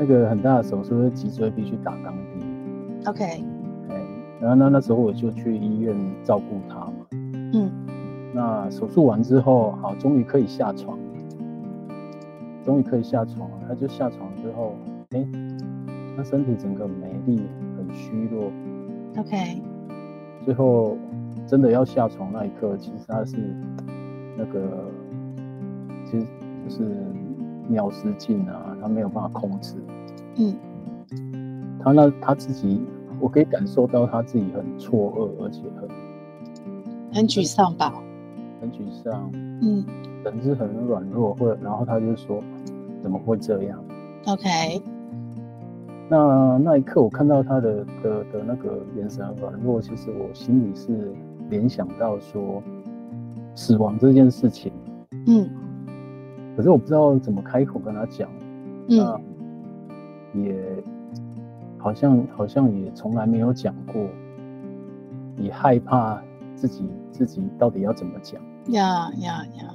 那个很大的手术是脊椎必须打钢钉。OK。哎，然后那那时候我就去医院照顾他嘛。嗯。那手术完之后，好，终于可以下床，终于可以下床了。他就下床之后，哎，他身体整个没力，很虚弱。OK。最后真的要下床那一刻，其实他是那个，其实就是尿失禁啊，他没有办法控制。嗯。他那他自己，我可以感受到他自己很错愕，而且很很沮丧吧。很沮丧，嗯，人是很软弱，或者然后他就说，怎么会这样？OK，那那一刻我看到他的的的那个眼神软弱，其实我心里是联想到说死亡这件事情，嗯，可是我不知道怎么开口跟他讲，嗯，也好像好像也从来没有讲过，也害怕自己自己到底要怎么讲。呀呀呀！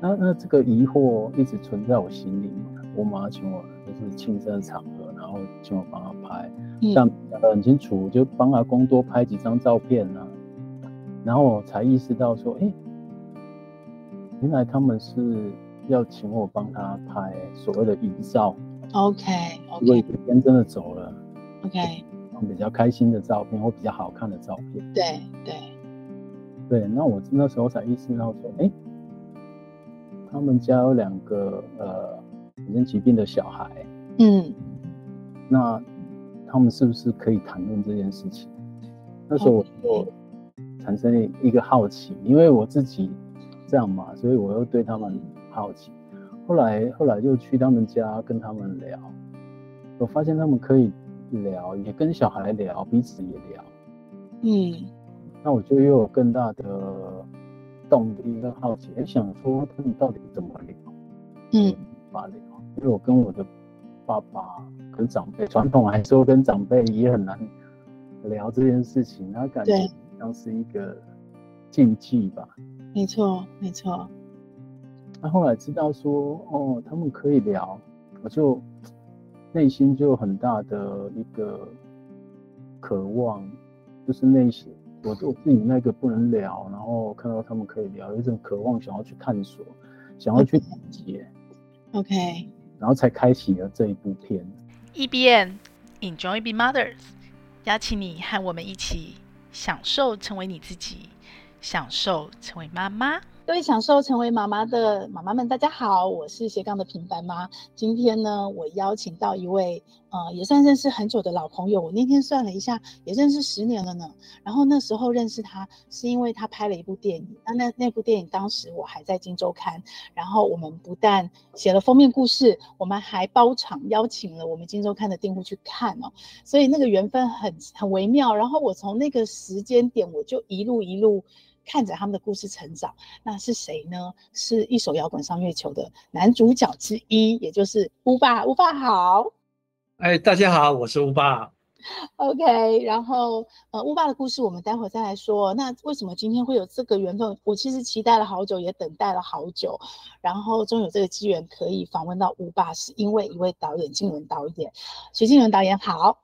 那那这个疑惑一直存在我心里。我妈请我就是庆生场合，然后请我帮她拍，嗯、但讲得很清楚，就帮阿公多拍几张照片啊。然后我才意识到说，哎、欸，原来他们是要请我帮他拍所谓的遗照。OK OK。如果有一天真的走了，OK，比较开心的照片或比较好看的照片。对对。对，那我那时候才意识到说，哎，他们家有两个呃，有点疾病的小孩，嗯，那他们是不是可以谈论这件事情？那时候我就产生一个好奇，因为我自己这样嘛，所以我又对他们好奇。后来后来就去他们家跟他们聊，我发现他们可以聊，也跟小孩聊，彼此也聊，嗯。那我就又有更大的动力跟好奇，哎，想说他们到底怎么聊？嗯，发聊，因为我跟我的爸爸跟长辈，传统来说跟长辈也很难聊这件事情，他感觉像是一个禁忌吧。没错，没错。那后来知道说，哦，他们可以聊，我就内心就有很大的一个渴望，就是内心。我我自己那个不能聊，然后看到他们可以聊，有一种渴望想要去探索，想要去理解。OK，然后才开启了这一部片。E B N Enjoy Being Mothers，邀请你和我们一起享受成为你自己，享受成为妈妈。各位享受成为妈妈的妈妈们，大家好，我是斜杠的平凡妈。今天呢，我邀请到一位，呃，也算认识很久的老朋友。我那天算了一下，也认识十年了呢。然后那时候认识他，是因为他拍了一部电影。那那那部电影当时我还在镜周刊，然后我们不但写了封面故事，我们还包场邀请了我们镜周刊的订户去看哦。所以那个缘分很很微妙。然后我从那个时间点，我就一路一路。看着他们的故事成长，那是谁呢？是一首摇滚上月球的男主角之一，也就是乌爸。乌爸好，哎，大家好，我是乌爸。OK，然后呃，乌爸的故事我们待会再来说。那为什么今天会有这个缘分？我其实期待了好久，也等待了好久，然后终于有这个机缘可以访问到乌爸，是因为一位导演，金伦导演。徐静伦导演好。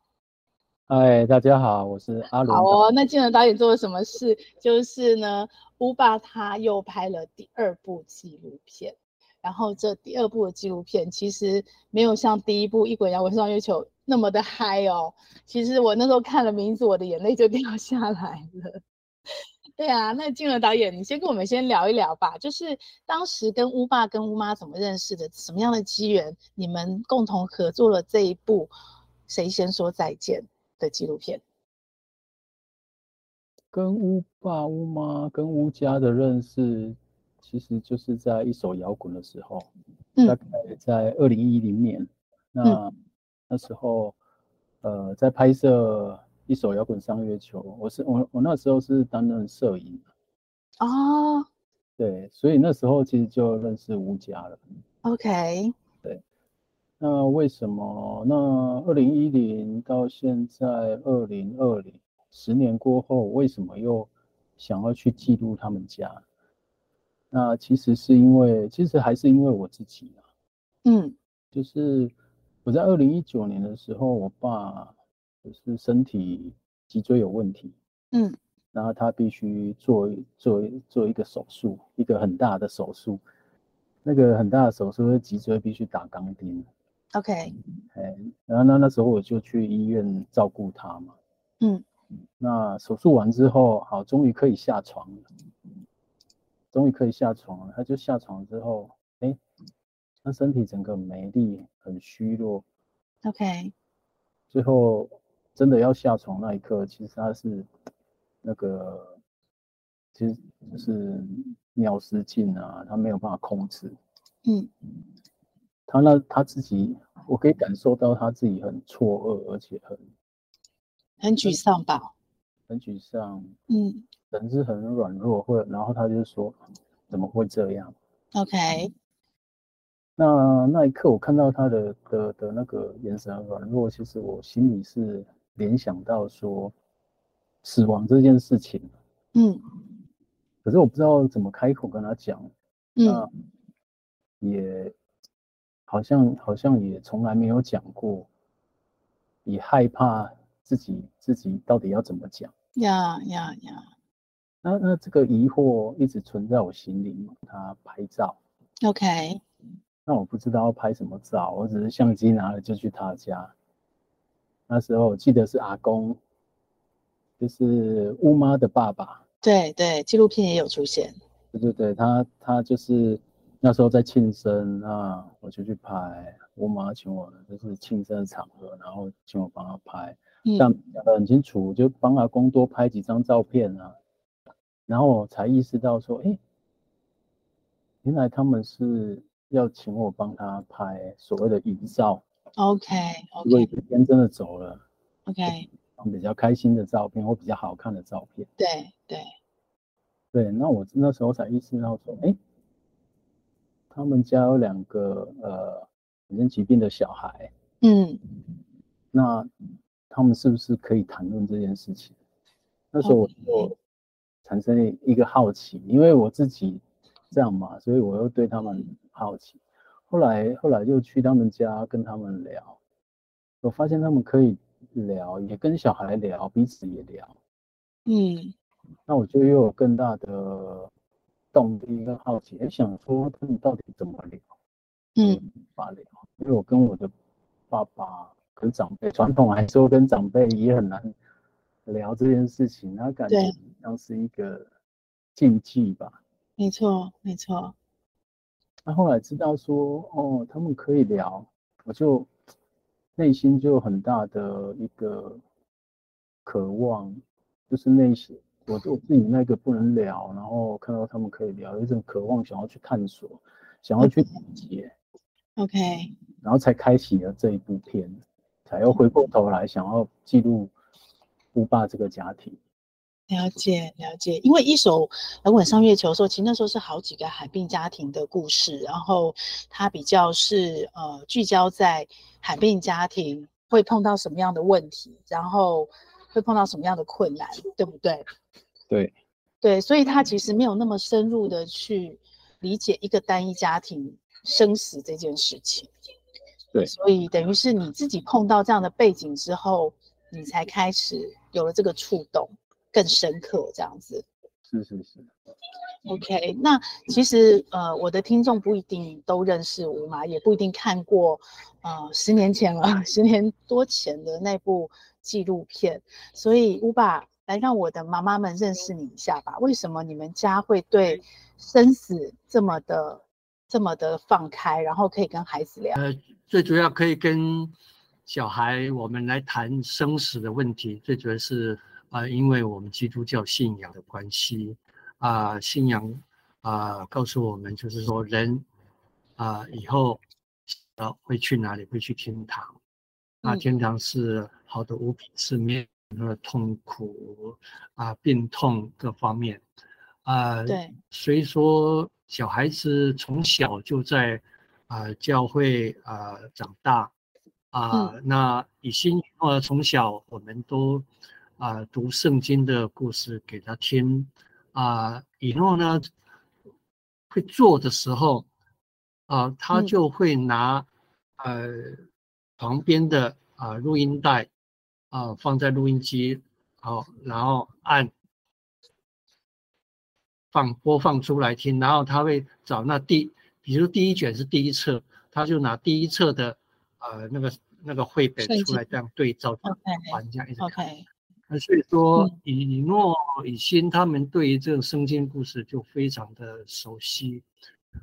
嗨，大家好，我是阿伦。好哦，那静伦导演做了什么事？就是呢，乌爸他又拍了第二部纪录片，然后这第二部的纪录片其实没有像第一部《异轨摇滚上月球》那么的嗨哦。其实我那时候看了名字，我的眼泪就掉下来了。对啊，那静伦导演，你先跟我们先聊一聊吧，就是当时跟乌爸跟乌妈怎么认识的，什么样的机缘，你们共同合作了这一部《谁先说再见》的纪录片，跟乌爸、乌妈、跟乌家的认识，其实就是在一首摇滚的时候，嗯、大概在二零一零年，那、嗯、那时候，呃，在拍摄一首摇滚上月球，我是我我那时候是担任摄影哦，对，所以那时候其实就认识乌家了。OK。那为什么？那二零一零到现在二零二零，十年过后，为什么又想要去记录他们家？那其实是因为，其实还是因为我自己啊。嗯，就是我在二零一九年的时候，我爸就是身体脊椎有问题，嗯，然后他必须做做做一个手术，一个很大的手术，那个很大的手术，脊椎必须打钢钉。OK，哎，然后那那时候我就去医院照顾他嘛，嗯，那手术完之后，好，终于可以下床了，终于可以下床了，他就下床之后，哎。他身体整个没力，很虚弱。OK，最后真的要下床那一刻，其实他是那个，其实就是尿失禁啊，他没有办法控制。嗯，他那他自己，我可以感受到他自己很错愕，而且很很沮丧吧？很沮丧。嗯，人是很软弱，或者然后他就说怎么会这样？OK。那那一刻，我看到他的的的那个眼神软弱，其实我心里是联想到说死亡这件事情。嗯，可是我不知道怎么开口跟他讲。嗯，那也好像好像也从来没有讲过，也害怕自己自己到底要怎么讲。呀呀呀！那那这个疑惑一直存在我心里。他拍照。OK。那我不知道要拍什么照，我只是相机拿了就去他家。那时候我记得是阿公，就是乌妈的爸爸。对对，纪录片也有出现。对对对，他他就是那时候在庆生，那我就去拍。我妈请我，就是庆生的场合，然后请我帮她拍，嗯、这样讲得很清楚，就帮阿公多拍几张照片啊。然后我才意识到说，哎，原来他们是。要请我帮他拍所谓的遗照，OK OK。如果有一天真的走了，OK，比较开心的照片或比较好看的照片。对对对，那我那时候才意识到说，哎，他们家有两个呃，罕见疾病的小孩，嗯，那他们是不是可以谈论这件事情？那时候我就产生一个好奇因为我自己这样嘛，所以我又对他们。好奇，后来后来又去他们家跟他们聊，我发现他们可以聊，也跟小孩聊，彼此也聊，嗯，那我就又有更大的动力跟好奇，也想说他们到底怎么聊，嗯，法聊，因为我跟我的爸爸跟长辈，传统来说跟长辈也很难聊这件事情，他感觉像是一个禁忌吧，没错没错。那后来知道说，哦，他们可以聊，我就内心就有很大的一个渴望，就是内心我我自己那个不能聊，然后看到他们可以聊，有一种渴望想要去探索，想要去理解，OK，然后才开启了这一部片，才又回过头来想要记录乌爸这个家庭。了解了解，因为一手摇滚上月球的时候，其实那时候是好几个海病家庭的故事，然后它比较是呃聚焦在海病家庭会碰到什么样的问题，然后会碰到什么样的困难，对不对？对对，所以他其实没有那么深入的去理解一个单一家庭生死这件事情。对，所以等于是你自己碰到这样的背景之后，你才开始有了这个触动。更深刻这样子，是是是，OK。那其实呃，我的听众不一定都认识吴妈，也不一定看过呃十年前了，十年多前的那部纪录片。所以乌爸来让我的妈妈们认识你一下吧。为什么你们家会对生死这么的这么的放开，然后可以跟孩子聊？呃，最主要可以跟小孩我们来谈生死的问题，最主要是。啊、呃，因为我们基督教信仰的关系，啊、呃，信仰啊、呃，告诉我们就是说人啊、呃，以后啊会去哪里？会去天堂。那天堂是好的无比，是没有痛苦啊，病痛各方面啊。呃、对。所以说，小孩子从小就在啊、呃、教会啊、呃、长大啊，呃嗯、那以心呃从小我们都。啊，读圣经的故事给他听，啊，以后呢，会做的时候，啊，他就会拿，呃，旁边的啊录音带啊放在录音机，好，然后按放播放出来听，然后他会找那第，比如第一卷是第一册，他就拿第一册的呃那个那个绘本出来这样对照，玩这样一直看。那所以说，以诺、以欣他们对于这个圣经故事就非常的熟悉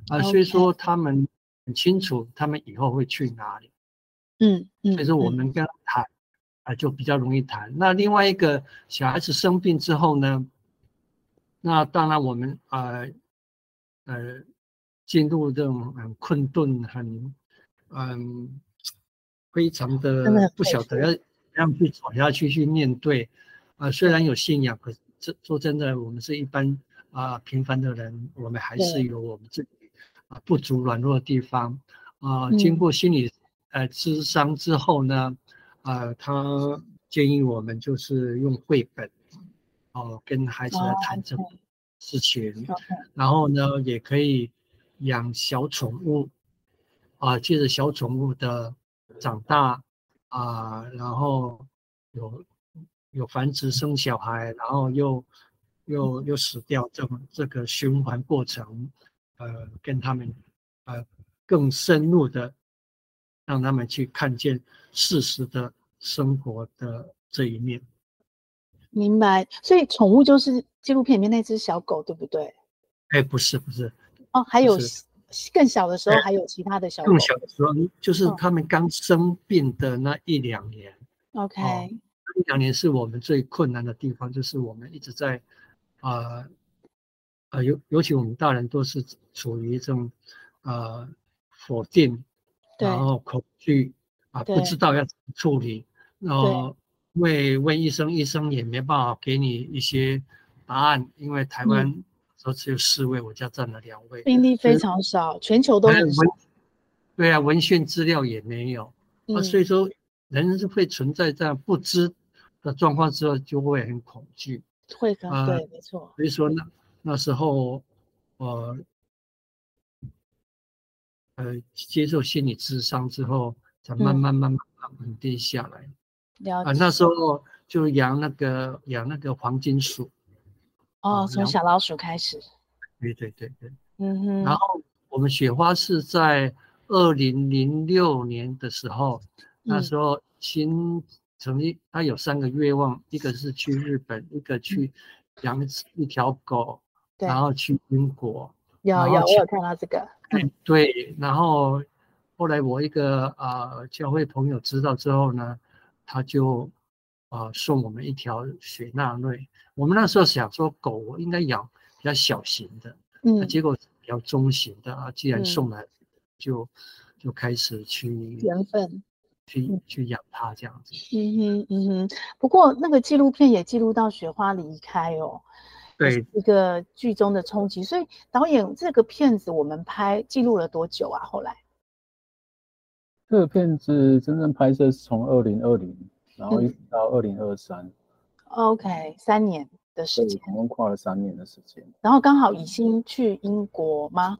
啊，所以说他们很清楚他们以后会去哪里。嗯嗯，所以说我们跟他谈啊，就比较容易谈。那另外一个小孩子生病之后呢，那当然我们呃呃进入这种很困顿、很嗯非常的不晓得要。怎样去走下去，去面对，啊、呃，虽然有信仰，可是这说真的，我们是一般啊、呃、平凡的人，我们还是有我们自己啊、呃、不足软弱的地方啊、呃。经过心理呃咨商之后呢，啊、呃，他建议我们就是用绘本，哦、呃，跟孩子来谈这个事情，oh, okay. 然后呢，也可以养小宠物，啊、呃，借着小宠物的长大。啊，然后有有繁殖生小孩，然后又又又死掉，这么这个循环过程，呃，跟他们呃更深入的让他们去看见事实的生活的这一面。明白，所以宠物就是纪录片里面那只小狗，对不对？哎，不是不是，哦，还有。更小的时候还有其他的小狗。更小的时候就是他们刚生病的那一两年。OK，一两年是我们最困难的地方，就是我们一直在啊啊，尤尤其我们大人都是处于这种呃否定，然后恐惧啊，不知道要怎么处理，然后问问医生，医生也没办法给你一些答案，因为台湾。说只有四位，我家占了两位，病例非常少，全球都很少。对啊，文献资料也没有，嗯、啊，所以说人是会存在这样不知的状况之后，就会很恐惧。会的，啊、对，没错。所以说那那时候，呃，呃，接受心理智商之后，才慢慢慢慢稳定下来。嗯、了解。啊，那时候就养那个养那个黄金鼠。哦，从小老鼠开始。对对对对，嗯哼。然后我们雪花是在二零零六年的时候，嗯、那时候新成立，他有三个愿望，一个是去日本，一个去养一条狗，嗯、然后去英国。有有，我有看到这个。嗯、对，然后后来我一个啊、呃、教会朋友知道之后呢，他就。啊、呃，送我们一条雪纳瑞。我们那时候想说，狗应该养比较小型的，嗯，结果比较中型的啊。既然送来，就、嗯、就开始去缘分，去、嗯、去养它这样子。嗯哼嗯哼。不过那个纪录片也记录到雪花离开哦，对，一个剧中的冲击。所以导演这个片子我们拍记录了多久啊？后来这个片子真正拍摄是从二零二零。然后一直到二零二三，OK，三年的时间，总共跨了三年的时间。然后刚好已经去英国吗？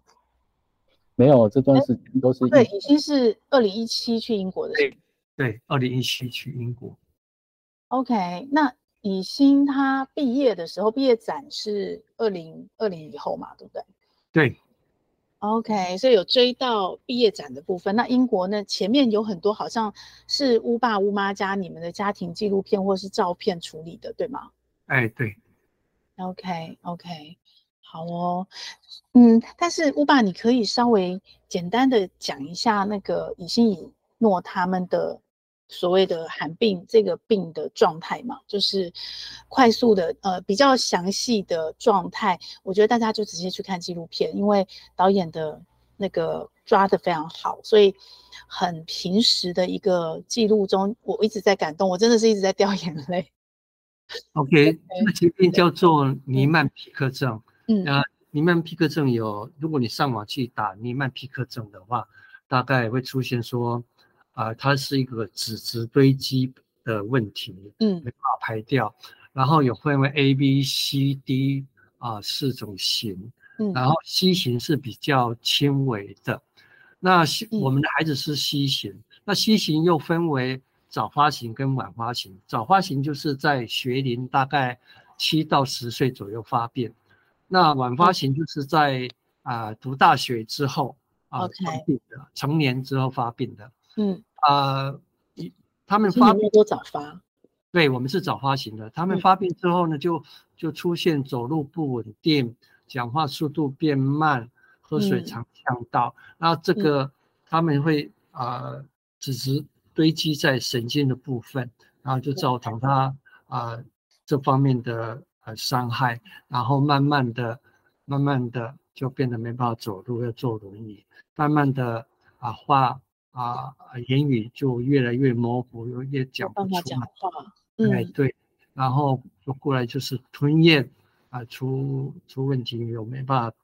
没有，这段时间都是对，已经是二零一七去英国的对，对，二零一七去英国。OK，那以欣他毕业的时候，毕业展是二零二零以后嘛，对不对？对。OK，所以有追到毕业展的部分。那英国呢？前面有很多好像是乌爸乌妈家你们的家庭纪录片或是照片处理的，对吗？哎，对。OK OK，好哦。嗯，但是乌爸，你可以稍微简单的讲一下那个以欣以诺他们的。所谓的寒病这个病的状态嘛，就是快速的呃比较详细的状态，我觉得大家就直接去看纪录片，因为导演的那个抓得非常好，所以很平实的一个记录中，我一直在感动，我真的是一直在掉 眼泪。OK，那疾病叫做尼曼皮克症。嗯，啊，尼曼皮克症有，如果你上网去打尼曼皮克症的话，大概会出现说。啊、呃，它是一个脂质堆积的问题，嗯，没办法排掉。然后有分为 A、B、C、D 啊四种型，嗯，然后 C 型是比较轻微的。那我们的孩子是 C 型，嗯、那 C 型又分为早发型跟晚发型。早发型就是在学龄大概七到十岁左右发病，那晚发型就是在啊、呃、读大学之后啊发病的，成年之后发病的。嗯啊，他们发病都早发。对，我们是早发型的。他们发病之后呢，就就出现走路不稳定，讲话速度变慢，喝水常呛到。那、嗯、这个他们会啊、呃，只是堆积在神经的部分，然后就造成他啊、呃、这方面的呃伤害，然后慢慢的、慢慢的就变得没办法走路，要坐轮椅，慢慢的啊话啊言语就越来越模糊，又越讲不出来。讲话。哎，对，然后就过来就是吞咽啊，出出问题有没办法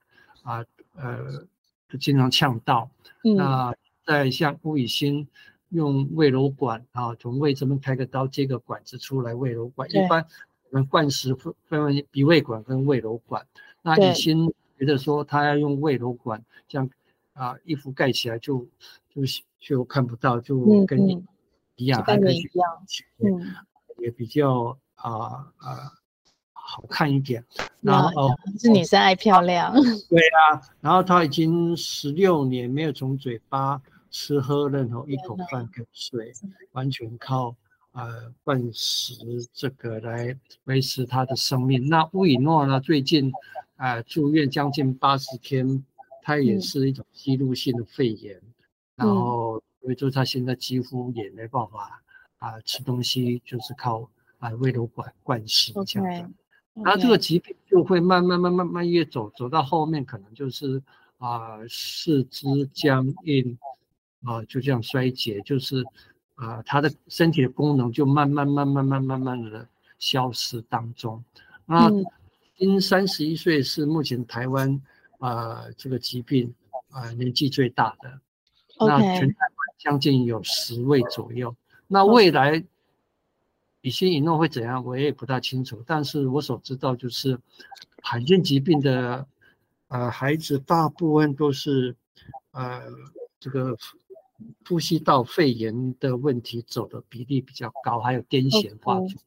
啊，呃，就经常呛到。嗯、那再像吴以欣用胃瘘管啊，从胃这边开个刀接个管子出来胃瘘管。一般我们灌食分分为鼻胃管跟胃瘘管。那以欣觉得说他要用胃瘘管，这样啊，衣服盖起来就就就看不到，就跟你一样，跟你一样，嗯。也比较啊啊、呃呃、好看一点，然后是女生爱漂亮，对啊，然后她已经十六年没有从嘴巴吃喝任何一口饭跟水，完全靠呃灌食这个来维持她的生命。那乌以诺呢，最近啊、呃、住院将近八十天，她也是一种吸入性的肺炎，嗯、然后所以就他现在几乎也没办法。啊，吃东西就是靠啊胃瘘管灌食这样的，然、后这个疾病就会慢慢慢慢慢越走走到后面，可能就是啊四肢僵硬啊就这样衰竭，就是啊他的身体的功能就慢慢慢慢慢慢慢的消失当中。那今三十一岁是目前台湾啊这个疾病啊年纪最大的那全台湾将近有十位左右。那未来乙酰乙诺会怎样，我也不大清楚。但是我所知道就是，罕见疾病的呃孩子大部分都是呃这个呼吸道肺炎的问题走的比例比较高，还有癫痫发作。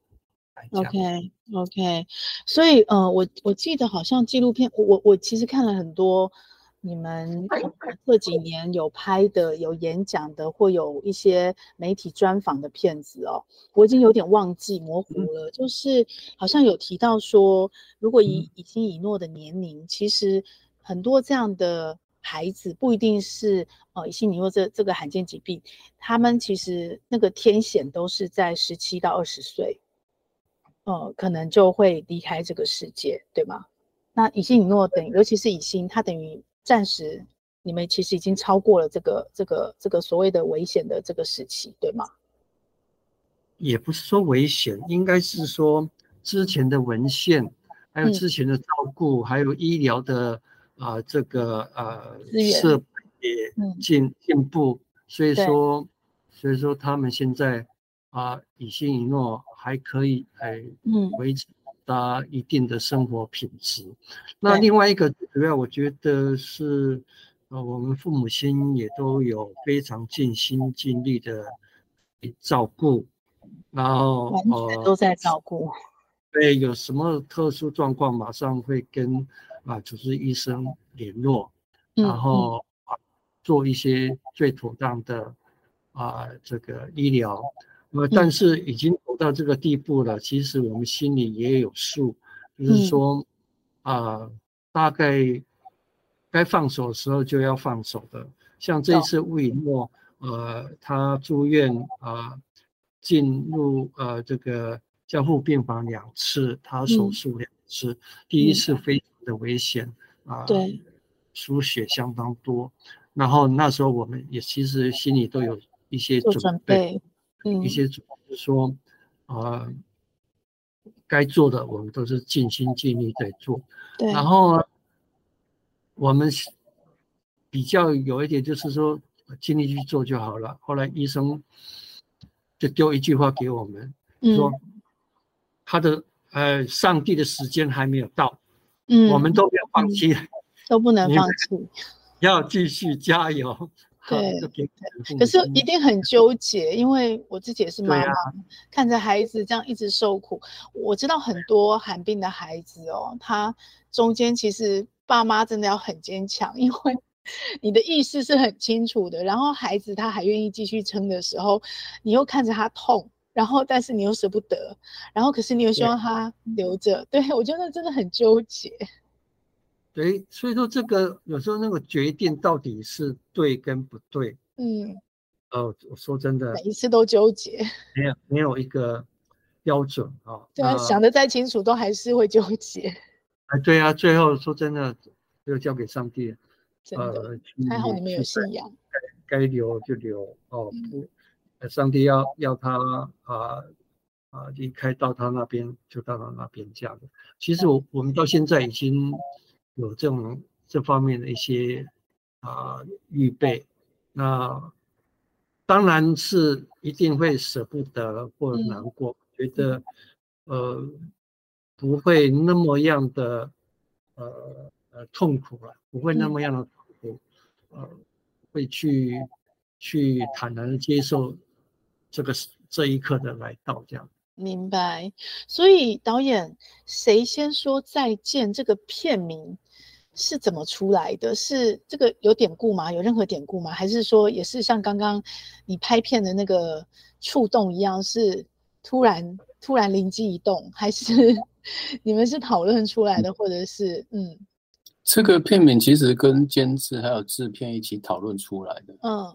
OK OK，所以呃我我记得好像纪录片，我我其实看了很多。你们这几年有拍的、有演讲的，或有一些媒体专访的片子哦，我已经有点忘记模糊了。就是好像有提到说，如果以乙酰乙诺的年龄，其实很多这样的孩子不一定是呃乙酰乙诺这这个罕见疾病，他们其实那个天险都是在十七到二十岁，呃，可能就会离开这个世界，对吗？那乙酰乙诺等于，尤其是乙酰，它等于。暂时，你们其实已经超过了这个、这个、这个所谓的危险的这个时期，对吗？也不是说危险，应该是说之前的文献，还有之前的照顾，嗯、还有医疗的啊、呃，这个呃设备也进进步，所以说，所以说他们现在啊，乙酰乙诺还可以哎，嗯，维持。他一定的生活品质。那另外一个主要，我觉得是，呃，我们父母亲也都有非常尽心尽力的照顾，然后呃都在照顾。对，有什么特殊状况，马上会跟啊主治医生联络，然后啊做一些最妥当的啊这个医疗。那么，但是已经走到这个地步了，其实我们心里也有数，就是说，啊，大概该放手的时候就要放手的。像这一次吴以诺，呃，他住院啊，进入呃这个加护病房两次，他手术两次，第一次非常的危险啊，对，输血相当多。然后那时候我们也其实心里都有一些准备。一些主是说，呃，该做的我们都是尽心尽力在做。对。然后我们比较有一点就是说，尽力去做就好了。后来医生就丢一句话给我们，说他的呃，上帝的时间还没有到，嗯，我们都不要放弃，都不能放弃，要继续加油。对，可是一定很纠结，因为我自己也是妈妈，啊、看着孩子这样一直受苦。我知道很多寒病的孩子哦，他中间其实爸妈真的要很坚强，因为你的意识是很清楚的。然后孩子他还愿意继续撑的时候，你又看着他痛，然后但是你又舍不得，然后可是你又希望他留着。对，对我觉得真的很纠结。对，所以说这个有时候那个决定到底是对跟不对，嗯，哦，我说真的，每一次都纠结，没有没有一个标准啊。哦、对啊，想得再清楚都还是会纠结。哎，对啊，最后说真的，就交给上帝。真的，呃、还好你们有信仰，该该留就留哦，不、嗯，上帝要要他啊啊离开到他那边就到他那边这样的。其实我、嗯、我们到现在已经。有这种这方面的一些啊预备，那当然是一定会舍不得或难过，嗯、觉得呃不会那么样的呃呃痛苦了，不会那么样的痛苦，嗯、呃会去去坦然的接受这个这一刻的来到这样。明白，所以导演谁先说再见这个片名是怎么出来的？是这个有典故吗？有任何典故吗？还是说也是像刚刚你拍片的那个触动一样，是突然突然灵机一动，还是 你们是讨论出来的，或者是嗯？这个片名其实跟监制还有制片一起讨论出来的。嗯，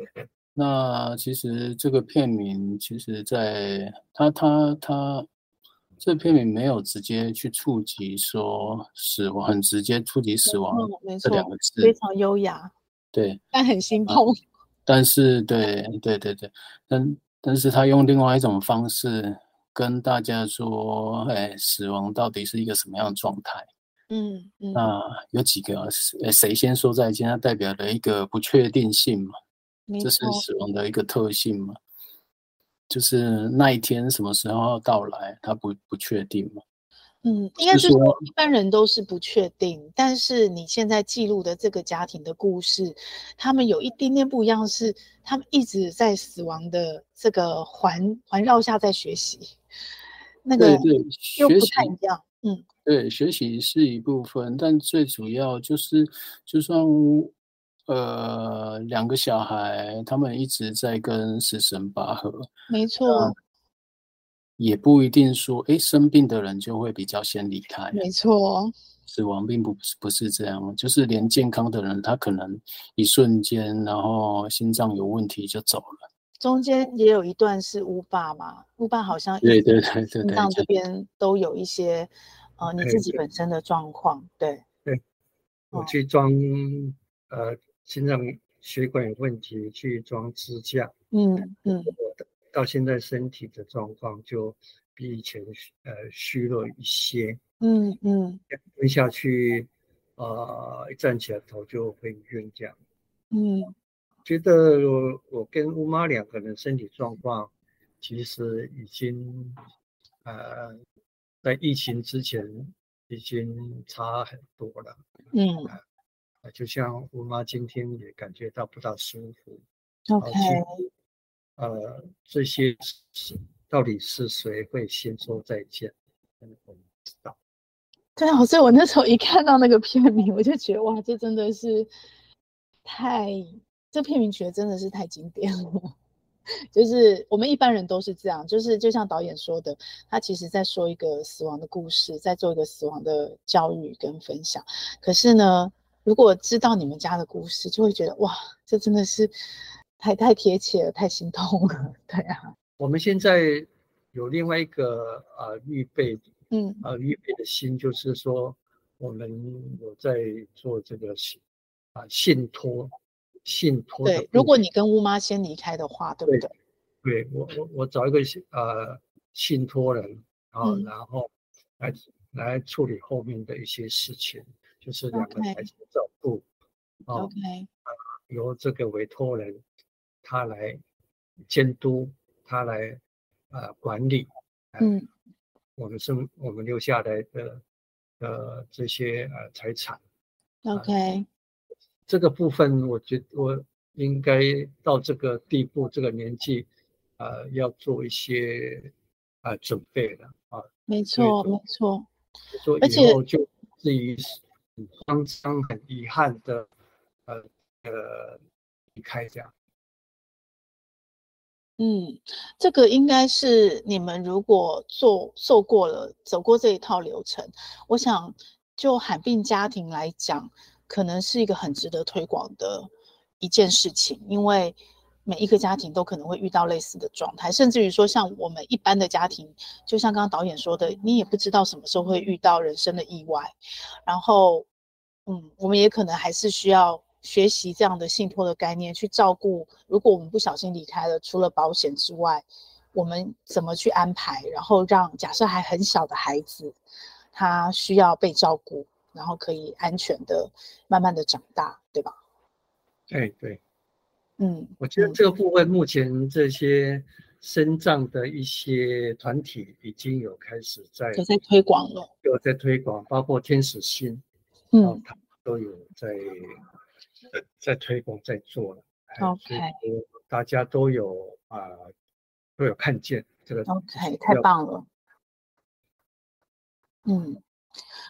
那其实这个片名其实在他他他。他这片名没有直接去触及说死亡，很直接触及死亡这两个字，非常优雅，对，但很心痛。啊、但是，对，对，对，对，但但是他用另外一种方式跟大家说，哎，死亡到底是一个什么样的状态？嗯嗯。那有几个，谁先说再见？它代表了一个不确定性嘛，这是死亡的一个特性嘛。就是那一天什么时候要到来，他不不确定嘛？嗯，应该是说一般人都是不确定，但是你现在记录的这个家庭的故事，他们有一点点不一样，是他们一直在死亡的这个环环绕下在学习，那个又不太一样。嗯，对，学习是一部分，但最主要就是就算。呃，两个小孩，他们一直在跟死神拔河。没错，也不一定说，哎，生病的人就会比较先离开。没错，死亡并不不是这样，就是连健康的人，他可能一瞬间，然后心脏有问题就走了。中间也有一段是乌爸嘛，乌爸好像对对对对，心脏这边都有一些呃你自己本身的状况。对对，我去装呃。心脏血管有问题，去装支架。嗯嗯，嗯到现在身体的状况就比以前呃虚弱一些。嗯嗯，蹲、嗯、下去，啊、呃，一站起来头就会晕这样。嗯，觉得我我跟乌妈两个人身体状况其实已经呃在疫情之前已经差很多了。嗯。就像我妈今天也感觉到不大舒服。OK，呃，这些是到底是谁会先说再见？我不知道。对啊，所以我那时候一看到那个片名，我就觉得哇，这真的是太，这片名取得真的是太经典了。就是我们一般人都是这样，就是就像导演说的，他其实在说一个死亡的故事，在做一个死亡的教育跟分享。可是呢，如果知道你们家的故事，就会觉得哇，这真的是太太贴切了，太心痛了。对啊，我们现在有另外一个啊、呃、预备，嗯啊、呃、预备的心，就是说我们有在做这个啊、呃、信托信托。对，如果你跟乌妈先离开的话，对不对？对，我我我找一个呃信托人，然后、嗯、然后来来处理后面的一些事情。就是两个孩子的照顾，OK，由这个委托人他来监督，他来呃管理，嗯，我们生我们留下来的呃这些呃财产，OK，、呃、这个部分我觉得我应该到这个地步，这个年纪，呃，要做一些啊、呃、准备的啊。没错，没错。说以后就至于慌张、很遗憾的，呃呃离开这样。嗯，这个应该是你们如果做受过了、走过这一套流程，我想就罕病家庭来讲，可能是一个很值得推广的一件事情，因为每一个家庭都可能会遇到类似的状态，甚至于说像我们一般的家庭，就像刚刚导演说的，你也不知道什么时候会遇到人生的意外，然后，嗯，我们也可能还是需要。学习这样的信托的概念，去照顾。如果我们不小心离开了，除了保险之外，我们怎么去安排？然后让假设还很小的孩子，他需要被照顾，然后可以安全的慢慢的长大，对吧？对对，嗯，我觉得这个部分目前这些身障的一些团体已经有开始在有在推广了，有在推广，包括天使心，嗯，他们都有在。在推广，在做了，OK，大家都有啊、呃，都有看见这个，OK，太棒了，嗯，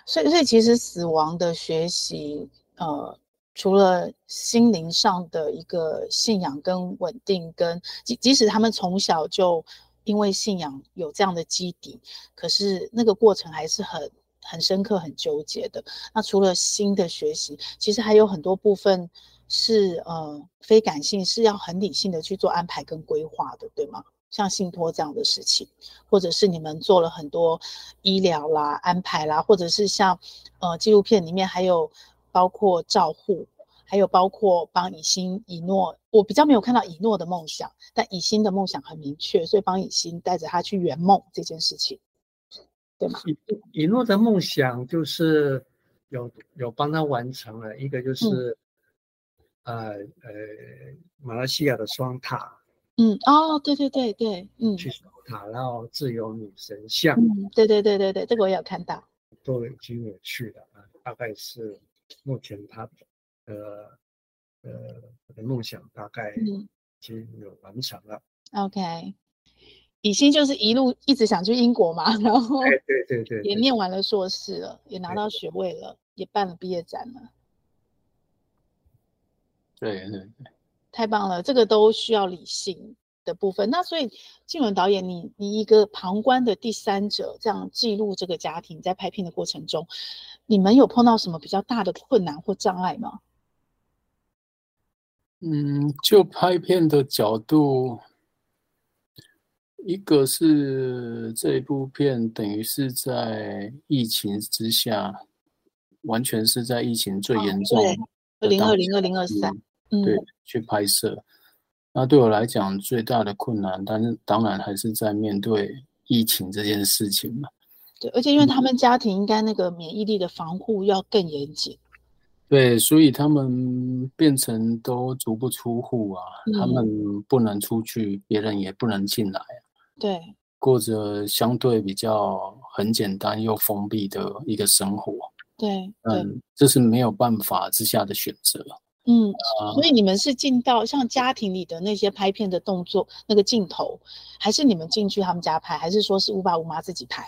所以所以其实死亡的学习，呃，除了心灵上的一个信仰跟稳定，跟即即使他们从小就因为信仰有这样的基底，可是那个过程还是很。很深刻、很纠结的。那除了新的学习，其实还有很多部分是呃非感性，是要很理性的去做安排跟规划的，对吗？像信托这样的事情，或者是你们做了很多医疗啦、安排啦，或者是像呃纪录片里面还有包括照护，还有包括帮以心、以诺。我比较没有看到以诺的梦想，但以心的梦想很明确，所以帮以心带着他去圆梦这件事情。对吗以以诺的梦想就是有有帮他完成了一个就是，嗯、呃呃马来西亚的双塔，嗯哦对对对对嗯去双塔，然后自由女神像，嗯对对对对对这个我也有看到，都已经有去了啊，大概是目前他的呃我的梦想大概已经有完成了，嗯，OK。以心就是一路一直想去英国嘛，然后对对对，也念完了硕士了，也拿到学位了，也办了毕业展了。对对对，太棒了，这个都需要理性的部分。那所以静文导演，你你一个旁观的第三者，这样记录这个家庭在拍片的过程中，你们有碰到什么比较大的困难或障碍吗？嗯，就拍片的角度。一个是这一部片等于是在疫情之下，完全是在疫情最严重的，二零二零二零二三，对，去拍摄。那对我来讲最大的困难，但是当然还是在面对疫情这件事情嘛。对，而且因为他们家庭应该那个免疫力的防护要更严谨。对，所以他们变成都足不出户啊，嗯、他们不能出去，别人也不能进来。对，过着相对比较很简单又封闭的一个生活。对，嗯，这是没有办法之下的选择。嗯，呃、所以你们是进到像家庭里的那些拍片的动作那个镜头，还是你们进去他们家拍，还是说是乌爸乌妈自己拍？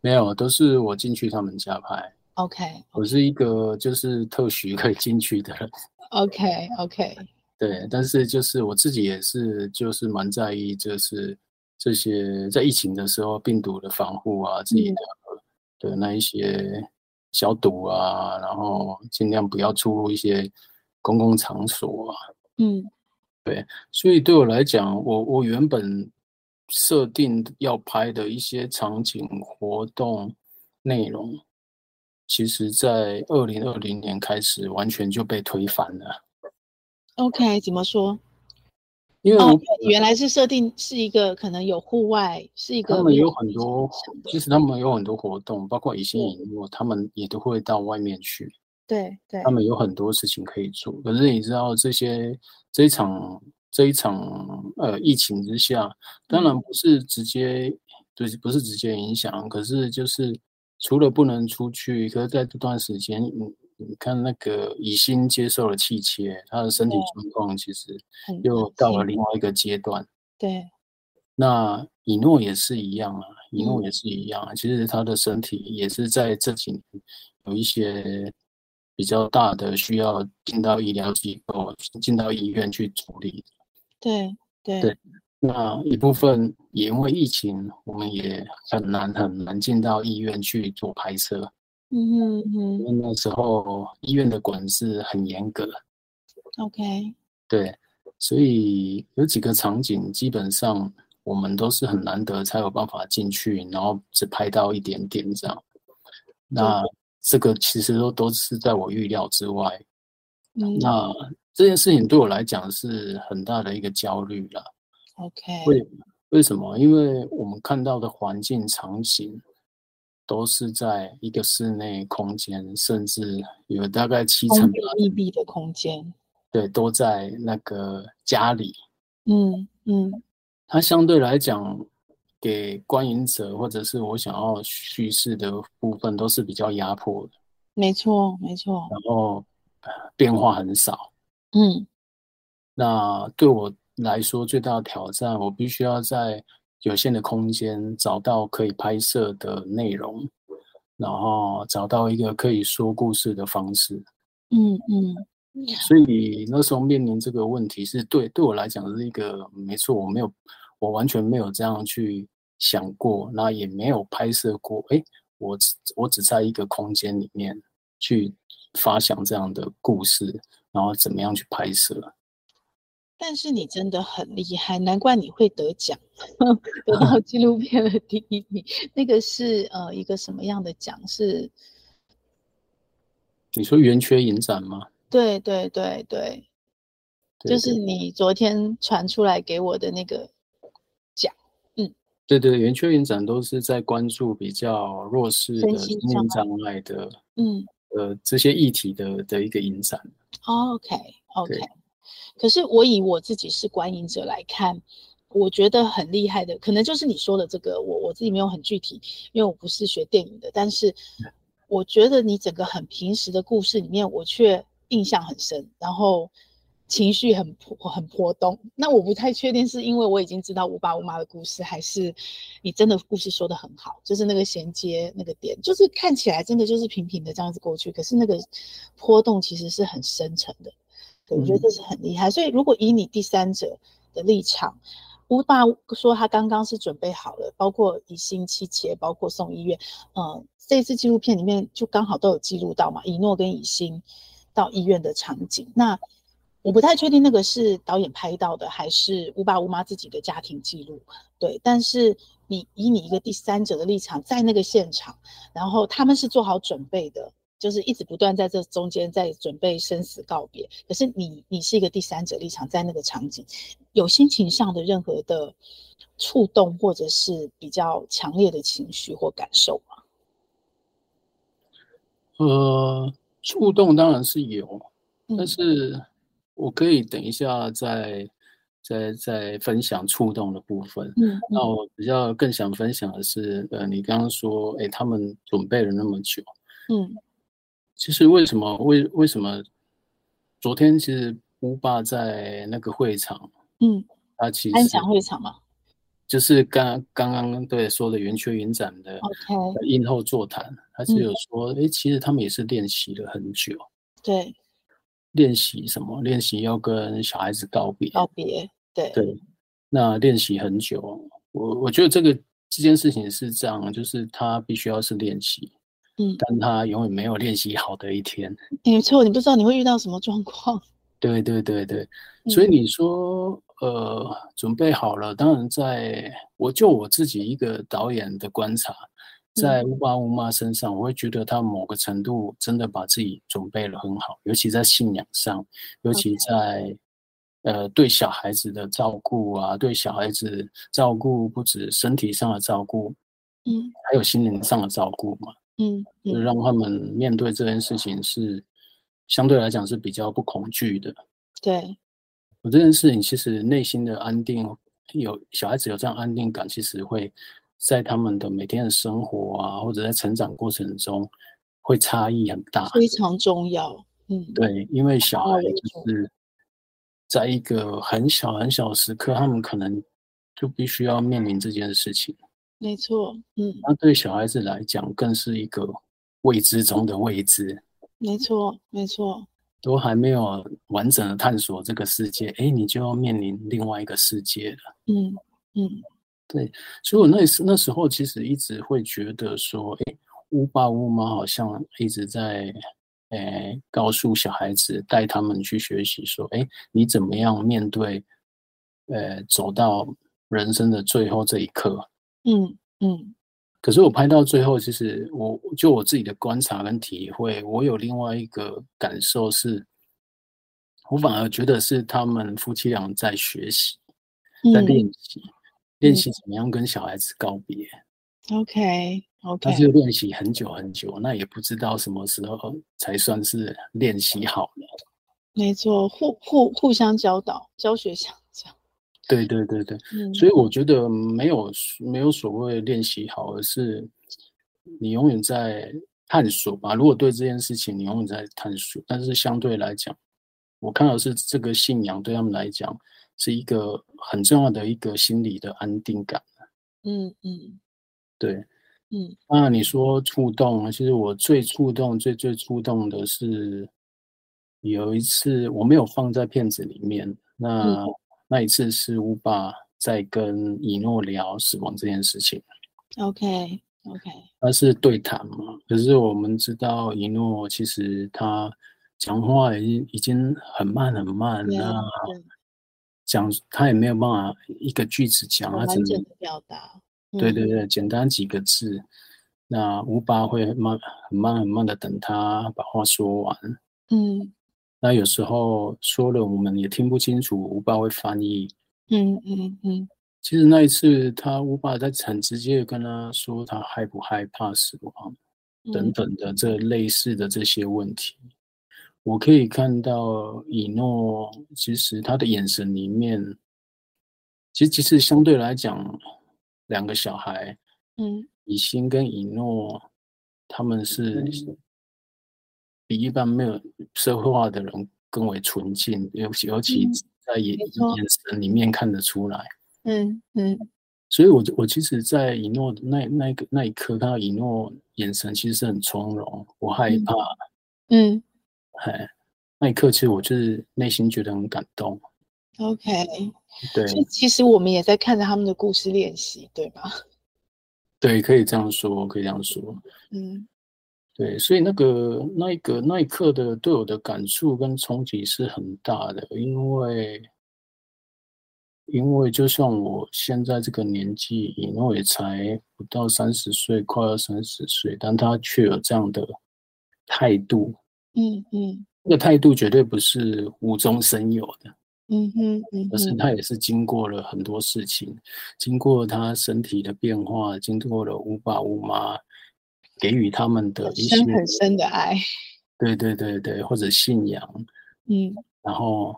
没有，都是我进去他们家拍。OK, okay. 我是一个就是特许可以进去的人。OK OK。对，但是就是我自己也是就是蛮在意就是。这些在疫情的时候，病毒的防护啊，自己的对那一些消毒啊，然后尽量不要出入一些公共场所啊。嗯，对，所以对我来讲，我我原本设定要拍的一些场景、活动内容，其实在二零二零年开始完全就被推翻了。OK，怎么说？因为、哦、原来是设定是一个可能有户外，是一个他们有很多，其实他们有很多活动，包括以心以诺，他们也都会到外面去。对对，他们有很多事情可以做。可是你知道这些这一场这一场呃疫情之下，当然不是直接就是不是直接影响，可是就是除了不能出去，可是在这段时间你你看那个以心接受了气切，他的身体状况其实又到了另外一个阶段。对，那以诺也是一样啊，以诺也是一样啊。其实他的身体也是在这几年有一些比较大的需要进到医疗机构、进到医院去处理。对对对，那一部分也因为疫情，我们也很难很难进到医院去做拍摄。嗯哼嗯哼，因为那时候医院的管制很严格。OK。对，所以有几个场景基本上我们都是很难得才有办法进去，然后只拍到一点点这样。那这个其实都都是在我预料之外。嗯。那这件事情对我来讲是很大的一个焦虑了。OK。为为什么？因为我们看到的环境场景。都是在一个室内空间，甚至有大概七层密闭的空间。对，都在那个家里。嗯嗯，它相对来讲，给观影者或者是我想要叙事的部分，都是比较压迫的。没错，没错。然后变化很少。嗯，那对我来说最大的挑战，我必须要在。有限的空间找到可以拍摄的内容，然后找到一个可以说故事的方式。嗯嗯，所以那时候面临这个问题是对对我来讲是一个没错，我没有我完全没有这样去想过，那也没有拍摄过。哎，我只我只在一个空间里面去发想这样的故事，然后怎么样去拍摄。但是你真的很厉害，难怪你会得奖，得到 纪录片的第一名。那个是呃一个什么样的奖？是你说圆缺影展吗？对对对对，就是你昨天传出来给我的那个奖。嗯，对对，圆缺影展都是在关注比较弱势的心灵障碍的，嗯呃这些议题的的一个影展。OK OK。可是我以我自己是观影者来看，我觉得很厉害的，可能就是你说的这个，我我自己没有很具体，因为我不是学电影的，但是我觉得你整个很平时的故事里面，我却印象很深，然后情绪很波很波动。那我不太确定是因为我已经知道五爸五妈的故事，还是你真的故事说的很好，就是那个衔接那个点，就是看起来真的就是平平的这样子过去，可是那个波动其实是很深沉的。我觉得这是很厉害，所以如果以你第三者的立场，吴爸说他刚刚是准备好了，包括以心气切，包括送医院，嗯，这次纪录片里面就刚好都有记录到嘛，以诺跟以心到医院的场景。那我不太确定那个是导演拍到的，还是吴爸吴妈自己的家庭记录，对。但是你以你一个第三者的立场，在那个现场，然后他们是做好准备的。就是一直不断在这中间在准备生死告别，可是你你是一个第三者立场，在那个场景有心情上的任何的触动，或者是比较强烈的情绪或感受吗？呃，触动当然是有，但是我可以等一下再再再分享触动的部分。嗯，那我比较更想分享的是，呃，你刚刚说，哎，他们准备了那么久，嗯。其实为什么为为什么昨天其实乌爸在那个会场，嗯，他其实安详会场嘛，就是刚刚刚对说的圆缺影展的映后座谈他是有说，哎、嗯，其实他们也是练习了很久，对，练习什么？练习要跟小孩子告别，告别，对对，那练习很久，我我觉得这个这件事情是这样，就是他必须要是练习。嗯，但他永远没有练习好的一天。没错，你不知道你会遇到什么状况。对对对对，所以你说，嗯、呃，准备好了。当然，在我就我自己一个导演的观察，在乌爸乌妈身上，我会觉得他某个程度真的把自己准备了很好，尤其在信仰上，尤其在.呃对小孩子的照顾啊，对小孩子照顾不止身体上的照顾，嗯，还有心灵上的照顾嘛。嗯，就让他们面对这件事情是相对来讲是比较不恐惧的。对，我这件事情其实内心的安定，有小孩子有这样安定感，其实会在他们的每天的生活啊，或者在成长过程中，会差异很大，非常重要。嗯，对，因为小孩就是在一个很小很小的时刻，他们可能就必须要面临这件事情。没错，嗯，那对小孩子来讲，更是一个未知中的未知。没错，没错，都还没有完整的探索这个世界，哎，你就要面临另外一个世界了。嗯嗯，对，所以我那时那时候其实一直会觉得说，哎，乌爸乌妈好像一直在。诶，告诉小孩子，带他们去学习，说，诶，你怎么样面对，呃，走到人生的最后这一刻？嗯嗯。可是我拍到最后，其实我就我自己的观察跟体会，我有另外一个感受是，我反而觉得是他们夫妻俩在学习，在练习，嗯、练习怎么样跟小孩子告别。OK。Okay. 他就练习很久很久，那也不知道什么时候才算是练习好了。没错，互互互相教导、教学相长。对对对对，嗯、所以我觉得没有没有所谓练习好，而是你永远在探索吧。如果对这件事情你永远在探索，但是相对来讲，我看到是这个信仰对他们来讲是一个很重要的一个心理的安定感。嗯嗯，对。嗯，那你说触动，其实我最触动、最最触动的是有一次我没有放在片子里面，那、嗯、那一次是乌爸在跟以诺聊死亡这件事情。OK OK，那是对谈嘛，可是我们知道一诺其实他讲话已经已经很慢很慢，那讲他也没有办法一个句子讲，他只能表达。对对对，简单几个字，那乌爸会慢很慢很慢的等他把话说完。嗯，那有时候说了我们也听不清楚，乌爸会翻译。嗯嗯嗯。其实那一次他乌爸在很直接的跟他说他害不害怕死亡等等的这类似的这些问题，嗯、我可以看到以诺其实他的眼神里面，其实其实相对来讲。两个小孩，嗯，以心跟以诺，他们是比一般没有社会化的人更为纯净，尤其尤其在眼眼神里面看得出来，嗯嗯。所以我我其实，在以诺那那个那一刻看到以诺眼神，其实是很从容，不害怕，嗯，哎，那一刻其实我就是内心觉得很感动。OK，对，其实我们也在看着他们的故事练习，对吧？对，可以这样说，可以这样说。嗯，对，所以那个那一个那一刻的对我的感触跟冲击是很大的，因为因为就像我现在这个年纪，以诺也才不到三十岁，快要三十岁，但他却有这样的态度。嗯嗯，那个态度绝对不是无中生有的。嗯哼，嗯，而是。他也是经过了很多事情，经过他身体的变化，经过了乌爸乌妈给予他们的一些很深很深的爱，对对对对，或者信仰，嗯，然后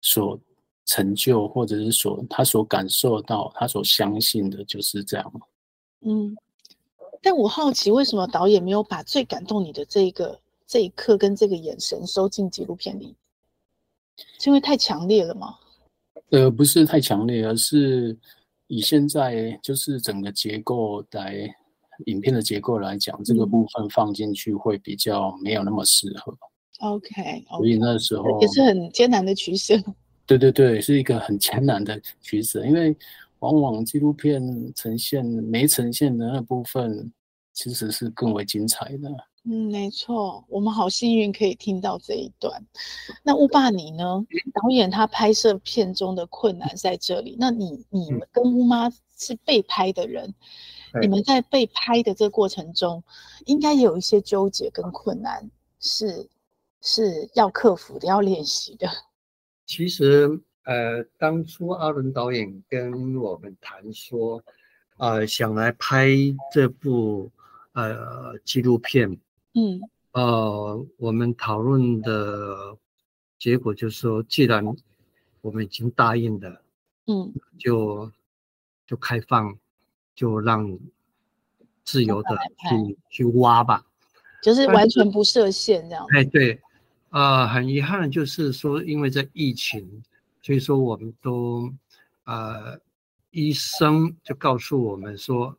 所成就或者是所他所感受到，他所相信的就是这样，嗯，但我好奇为什么导演没有把最感动你的这一个这一刻跟这个眼神收进纪录片里？是因为太强烈了吗？呃，不是太强烈，而是以现在就是整个结构来，影片的结构来讲，嗯、这个部分放进去会比较没有那么适合。OK，所以那时候也是很艰难的取舍。对对对，是一个很艰难的取舍，因为往往纪录片呈现没呈现的那部分，其实是更为精彩的。嗯，没错，我们好幸运可以听到这一段。那乌爸你呢？导演他拍摄片中的困难在这里。那你你们跟乌妈是被拍的人，嗯、你们在被拍的这个过程中，应该也有一些纠结跟困难是是要克服的，要练习的。其实，呃，当初阿伦导演跟我们谈说，呃，想来拍这部呃纪录片。嗯，呃，我们讨论的结果就是说，既然我们已经答应的，嗯，就就开放，就让自由的去去挖吧。就是完全不设限这样。哎，对，啊、呃，很遗憾的就是说，因为在疫情，所以说我们都，呃，医生就告诉我们说，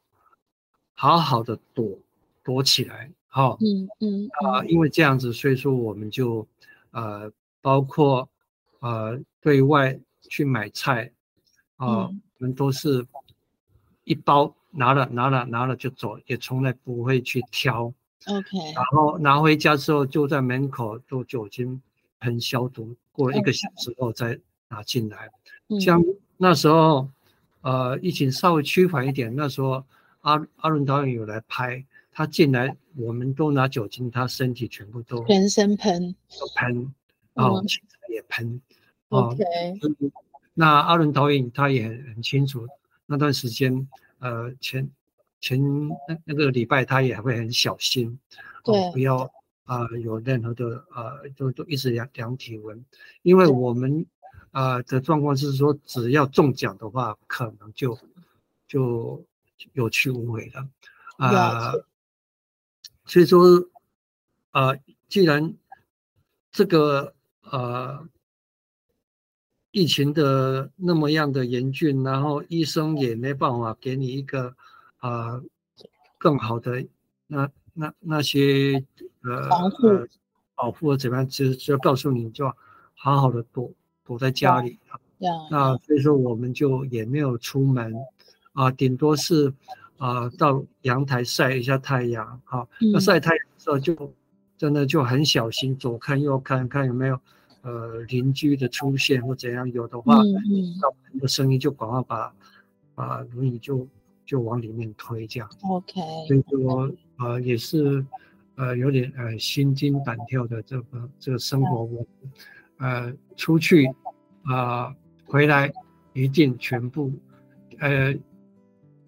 好好的躲躲起来，哈、哦，嗯嗯啊、呃，因为这样子，所以说我们就，呃，包括，呃，对外去买菜，啊、我们都是一包。拿了拿了拿了就走，也从来不会去挑。OK。然后拿回家之后，就在门口做酒精喷消毒，过了一个小时后再拿进来。像那时候，呃，疫情稍微趋缓一点，那时候阿阿伦导演有来拍，他进来我们都拿酒精，他身体全部都全身喷，都喷，然后器材也喷。OK。那阿伦导演他也很很清楚那段时间。呃，前前那那个礼拜，他也会很小心，对，呃、不要啊、呃、有任何的呃，都都一直量量体温，因为我们啊、呃、的状况是说，只要中奖的话，可能就就有去无回了啊、呃。所以说啊、呃，既然这个呃。疫情的那么样的严峻，然后医生也没办法给你一个啊、呃、更好的那那那些呃保护保护怎么样？只只要告诉你就好好的躲躲在家里。那所以说我们就也没有出门啊，顶多是啊到阳台晒一下太阳。好，那晒太阳的时候就真的就很小心，左看右看看有没有。呃，邻居的出现或怎样，有的话，嗯嗯，到门的声音就赶快把把轮椅就就往里面推，这样。OK。所以说，呃，也是呃有点呃心惊胆跳的这个这个生活，我呃出去啊、呃、回来一定全部呃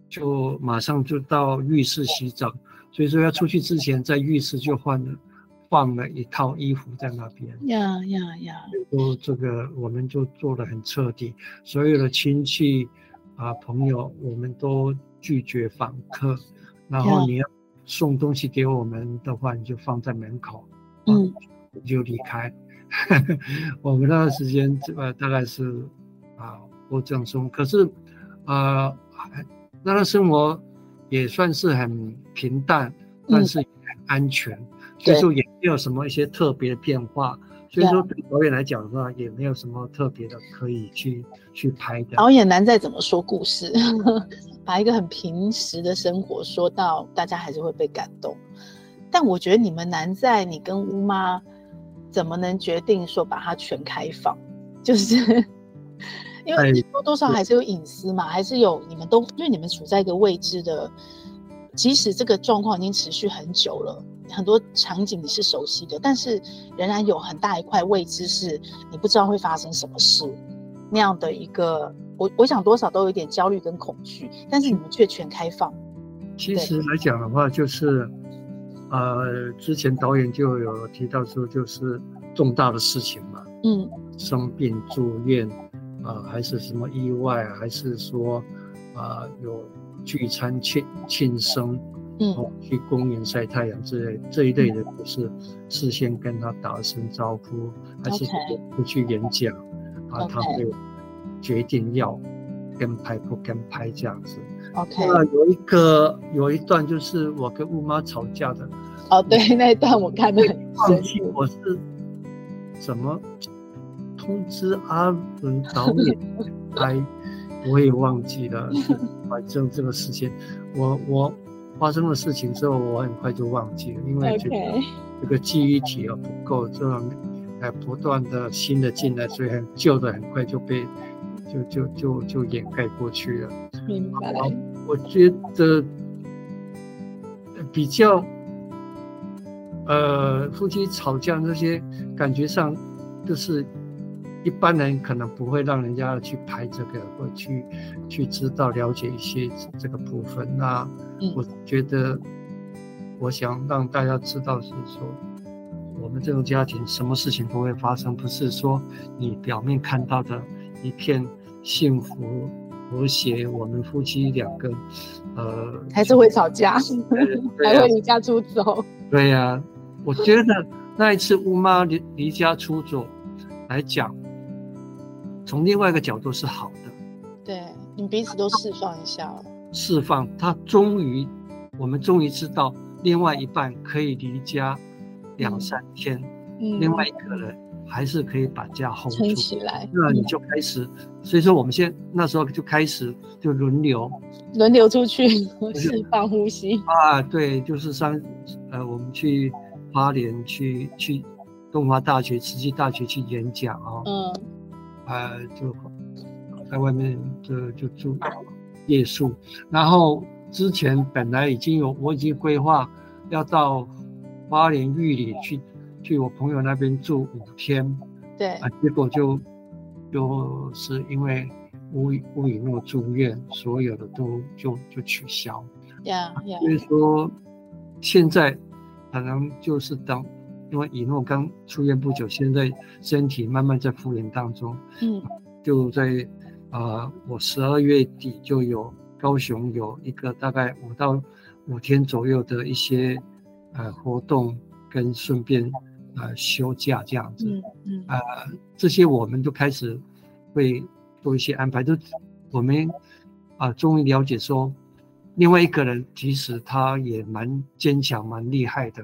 就马上就到浴室洗澡，所以说要出去之前在浴室就换了。放了一套衣服在那边，呀呀呀！都这个我们就做的很彻底，所有的亲戚啊朋友，我们都拒绝访客。然后你要送东西给我们的话，你就放在门口，嗯，你就离开。我们那段时间呃大概是啊过这样生活，可是呃那他生活也算是很平淡，但是也很安全。所以说也没有什么一些特别的变化，所以说对导演来讲的话，也没有什么特别的可以去去拍的。导演难在怎么说故事，把一个很平时的生活说到大家还是会被感动。但我觉得你们难在你跟乌妈怎么能决定说把它全开放，就是因为多多少还是有隐私嘛，还是有你们都因为你们处在一个未知的，即使这个状况已经持续很久了。很多场景你是熟悉的，但是仍然有很大一块未知，是你不知道会发生什么事。那样的一个，我我想多少都有点焦虑跟恐惧，但是你们却全开放。其实来讲的话，就是，呃，之前导演就有提到说，就是重大的事情嘛，嗯，生病住院，啊、呃，还是什么意外，还是说，啊、呃，有聚餐庆庆生。嗯，去公园晒太阳之类这一类的，不是事先跟他打声招呼，嗯、还是不去演讲.啊，他会决定要跟拍不跟拍这样子。OK，那有一个有一段就是我跟乌妈吵架的。哦，对，那一段我看得很忘记我是怎么通知阿伦导演拍，我也忘记了。反正这个事情，我我。发生了事情之后，我很快就忘记了，因为这个这个记忆体啊不够，这样哎不断的新的进来，所以很旧的很快就被就就就就掩盖过去了。明白。我觉得比较呃夫妻吵架那些感觉上就是。一般人可能不会让人家去拍这个，或去去知道了解一些这个部分。那我觉得，我想让大家知道是说，我们这种家庭什么事情都会发生，不是说你表面看到的一片幸福和谐，我们夫妻两个，呃，还是会吵架，还会离家出走。对呀、啊，我觉得那一次乌妈离离家出走来讲，从另外一个角度是好的。对，你彼此都释放一下了。释放，他终于，我们终于知道，另外一半可以离家两三天，嗯、另外一个人。还是可以把家 hold 住起来，那你就开始。嗯、所以说，我们现那时候就开始就轮流，轮流出去 释放呼吸啊，对，就是上呃，我们去花莲去去东华大学、慈济大学去演讲啊，嗯，啊，就在外面就就住夜宿。然后之前本来已经有，我已经规划要到花莲玉里去。去我朋友那边住五天，对啊，结果就就是因为乌乌以诺住院，所有的都就就取消。呀呀，所以说现在可能就是等，因为以诺刚出院不久，现在身体慢慢在复原当中。嗯，就在呃，我十二月底就有高雄有一个大概五到五天左右的一些呃活动，跟顺便。呃，休假这样子，嗯嗯，呃，这些我们都开始会做一些安排，都我们啊，终于了解说，另外一个人其实他也蛮坚强、蛮厉害的。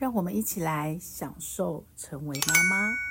让我们一起来享受成为妈妈。